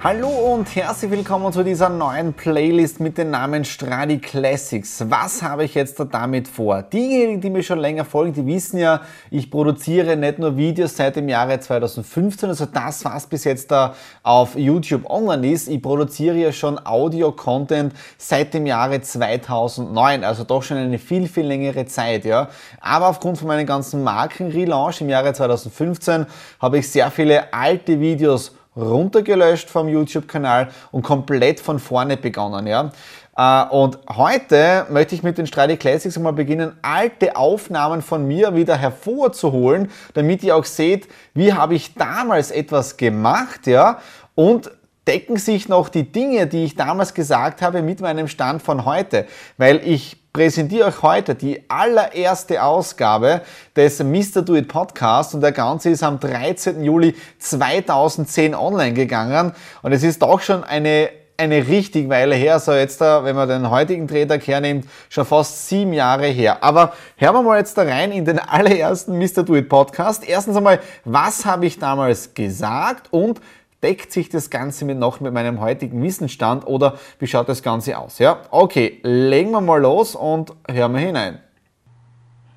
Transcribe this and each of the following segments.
Hallo und herzlich willkommen zu dieser neuen Playlist mit dem Namen Stradi Classics. Was habe ich jetzt damit vor? Diejenigen, die mir schon länger folgen, die wissen ja, ich produziere nicht nur Videos seit dem Jahre 2015, also das, was bis jetzt da auf YouTube online ist. Ich produziere ja schon Audio-Content seit dem Jahre 2009, also doch schon eine viel, viel längere Zeit, ja. Aber aufgrund von meinem ganzen Markenrelaunch im Jahre 2015 habe ich sehr viele alte Videos runtergelöscht vom YouTube-Kanal und komplett von vorne begonnen. Ja? Äh, und heute möchte ich mit den Stradi Classics mal beginnen, alte Aufnahmen von mir wieder hervorzuholen, damit ihr auch seht, wie habe ich damals etwas gemacht, ja, und decken sich noch die Dinge, die ich damals gesagt habe, mit meinem Stand von heute, weil ich präsentiere euch heute die allererste Ausgabe des Mr. Do It Podcast und der Ganze ist am 13. Juli 2010 online gegangen und es ist auch schon eine eine richtig Weile her, so jetzt da, wenn man den heutigen Drehtag hernimmt, schon fast sieben Jahre her. Aber hören wir mal jetzt da rein in den allerersten Mr. Do It Podcast. Erstens einmal, was habe ich damals gesagt und Deckt sich das Ganze mit noch mit meinem heutigen Wissensstand oder wie schaut das Ganze aus? Ja, okay, legen wir mal los und hören wir hinein.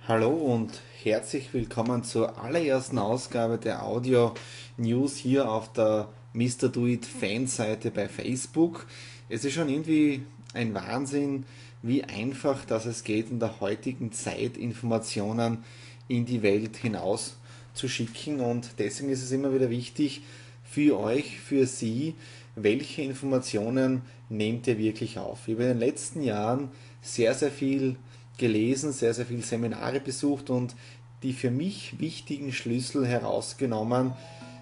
Hallo und herzlich willkommen zur allerersten Ausgabe der Audio News hier auf der Mr. Do It Fanseite bei Facebook. Es ist schon irgendwie ein Wahnsinn, wie einfach dass es geht in der heutigen Zeit Informationen in die Welt hinaus zu schicken und deswegen ist es immer wieder wichtig, für euch, für Sie, welche Informationen nehmt ihr wirklich auf. Ich habe in den letzten Jahren sehr, sehr viel gelesen, sehr, sehr viele Seminare besucht und die für mich wichtigen Schlüssel herausgenommen,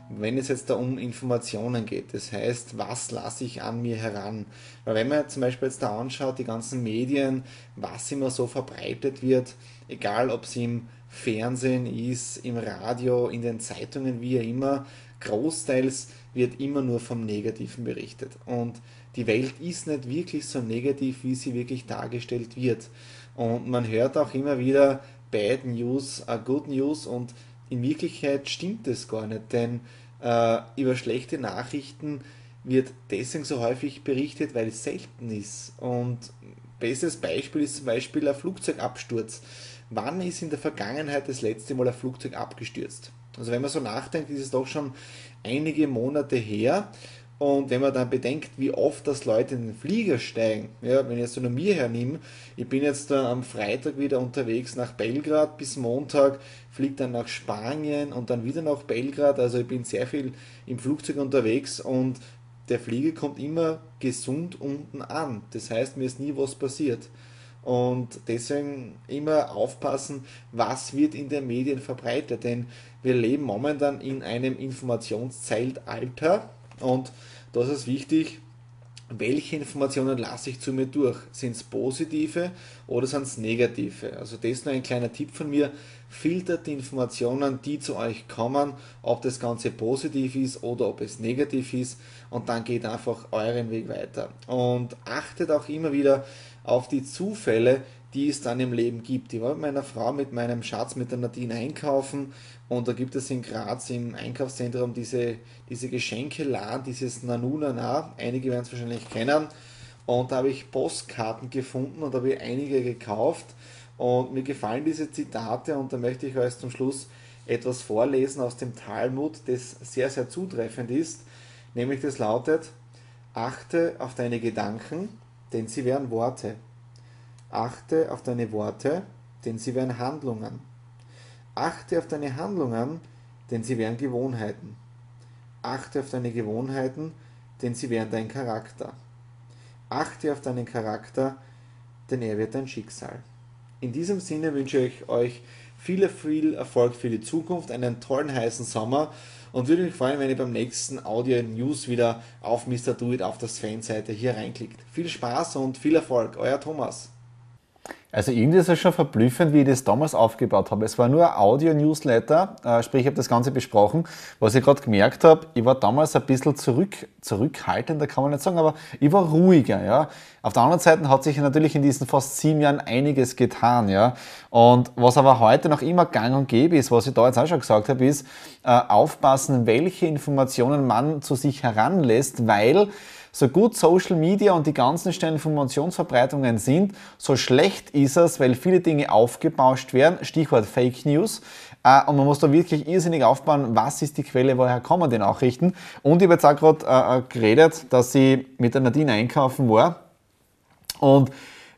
wenn es jetzt da um Informationen geht. Das heißt, was lasse ich an mir heran? Weil wenn man zum Beispiel jetzt da anschaut, die ganzen Medien, was immer so verbreitet wird, egal ob es im Fernsehen ist, im Radio, in den Zeitungen, wie immer, großteils wird immer nur vom Negativen berichtet. Und die Welt ist nicht wirklich so negativ, wie sie wirklich dargestellt wird. Und man hört auch immer wieder Bad News, uh, Good News und in Wirklichkeit stimmt das gar nicht, denn äh, über schlechte Nachrichten wird deswegen so häufig berichtet, weil es selten ist. Und bestes Beispiel ist zum Beispiel ein Flugzeugabsturz. Wann ist in der Vergangenheit das letzte Mal ein Flugzeug abgestürzt? Also wenn man so nachdenkt, ist es doch schon einige Monate her. Und wenn man dann bedenkt, wie oft das Leute in den Flieger steigen, ja, wenn ich jetzt nur mir hernehme, ich bin jetzt dann am Freitag wieder unterwegs nach Belgrad bis Montag, fliege dann nach Spanien und dann wieder nach Belgrad, also ich bin sehr viel im Flugzeug unterwegs und der Flieger kommt immer gesund unten an. Das heißt, mir ist nie was passiert. Und deswegen immer aufpassen, was wird in den Medien verbreitet. Denn wir leben momentan in einem Informationszeitalter und da ist wichtig, welche Informationen lasse ich zu mir durch? Sind es positive oder sind es negative? Also das ist nur ein kleiner Tipp von mir. Filtert die Informationen, die zu euch kommen, ob das Ganze positiv ist oder ob es negativ ist und dann geht einfach euren Weg weiter. Und achtet auch immer wieder auf die Zufälle, die es dann im Leben gibt. Ich war mit meiner Frau, mit meinem Schatz, mit der Nadine einkaufen und da gibt es in Graz im Einkaufszentrum diese, diese Geschenkeladen, dieses Nanunana, einige werden es wahrscheinlich kennen. Und da habe ich Postkarten gefunden und habe einige gekauft. Und mir gefallen diese Zitate und da möchte ich euch zum Schluss etwas vorlesen aus dem Talmud, das sehr, sehr zutreffend ist. Nämlich das lautet, achte auf deine Gedanken, denn sie wären Worte. Achte auf deine Worte, denn sie wären Handlungen. Achte auf deine Handlungen, denn sie wären Gewohnheiten. Achte auf deine Gewohnheiten, denn sie wären dein Charakter. Achte auf deinen Charakter, denn er wird dein Schicksal. In diesem Sinne wünsche ich euch viel, viel Erfolg für die Zukunft, einen tollen heißen Sommer und würde mich freuen, wenn ihr beim nächsten Audio News wieder auf Mr. Do It auf der Fanseite hier reinklickt. Viel Spaß und viel Erfolg, euer Thomas. Also irgendwie ist es schon verblüffend, wie ich das damals aufgebaut habe. Es war nur ein Audio-Newsletter, äh, sprich, ich habe das Ganze besprochen. Was ich gerade gemerkt habe, ich war damals ein bisschen zurück, zurückhaltender, kann man nicht sagen, aber ich war ruhiger. Ja. Auf der anderen Seite hat sich natürlich in diesen fast sieben Jahren einiges getan. Ja. Und was aber heute noch immer gang und gäbe ist, was ich da jetzt auch schon gesagt habe, ist äh, aufpassen, welche Informationen man zu sich heranlässt, weil so gut Social Media und die ganzen schnellen Informationsverbreitungen sind, so schlecht ist es, weil viele Dinge aufgebauscht werden. Stichwort Fake News. Äh, und man muss da wirklich irrsinnig aufbauen, was ist die Quelle, woher kommen die Nachrichten. Und ich habe jetzt auch gerade äh, äh, geredet, dass ich mit der Nadine einkaufen war. Und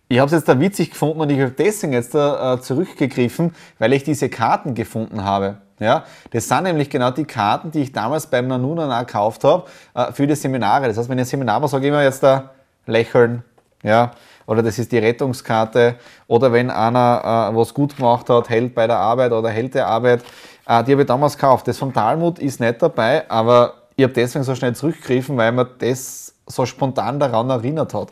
ich habe es jetzt da witzig gefunden und ich habe deswegen jetzt da zurückgegriffen, weil ich diese Karten gefunden habe. Ja, das sind nämlich genau die Karten, die ich damals beim Nanunana gekauft habe äh, für die Seminare. Das heißt, wenn ich ein Seminar mache, sage ich immer jetzt da lächeln, ja, oder das ist die Rettungskarte, oder wenn einer äh, was gut gemacht hat, hält bei der Arbeit oder hält der Arbeit, äh, die habe ich damals gekauft. Das vom Talmud ist nicht dabei, aber ich habe deswegen so schnell zurückgegriffen, weil mir das so spontan daran erinnert hat.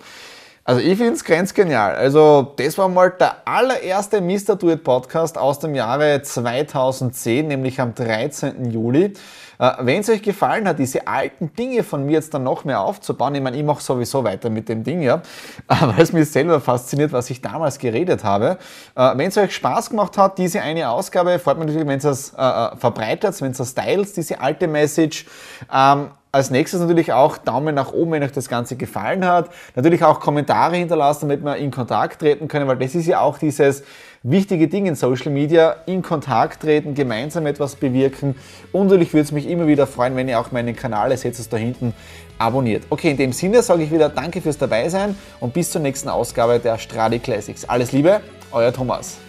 Also ich finde es ganz genial. Also das war mal der allererste Mr. Do It Podcast aus dem Jahre 2010, nämlich am 13. Juli. Äh, Wenn es euch gefallen hat, diese alten Dinge von mir jetzt dann noch mehr aufzubauen, ich meine, ich mache sowieso weiter mit dem Ding, ja, weil es mich selber fasziniert, was ich damals geredet habe. Äh, Wenn es euch Spaß gemacht hat, diese eine Ausgabe, freut mich natürlich, wenn es äh, äh, verbreitet, wenn es das teilt, diese alte Message. Ähm, als nächstes natürlich auch Daumen nach oben, wenn euch das Ganze gefallen hat. Natürlich auch Kommentare hinterlassen, damit wir in Kontakt treten können, weil das ist ja auch dieses wichtige Ding in Social Media, in Kontakt treten, gemeinsam etwas bewirken. Und natürlich würde es mich immer wieder freuen, wenn ihr auch meinen Kanal, ihr seht es da hinten, abonniert. Okay, in dem Sinne sage ich wieder Danke fürs Dabeisein und bis zur nächsten Ausgabe der Stradi Classics. Alles Liebe, euer Thomas.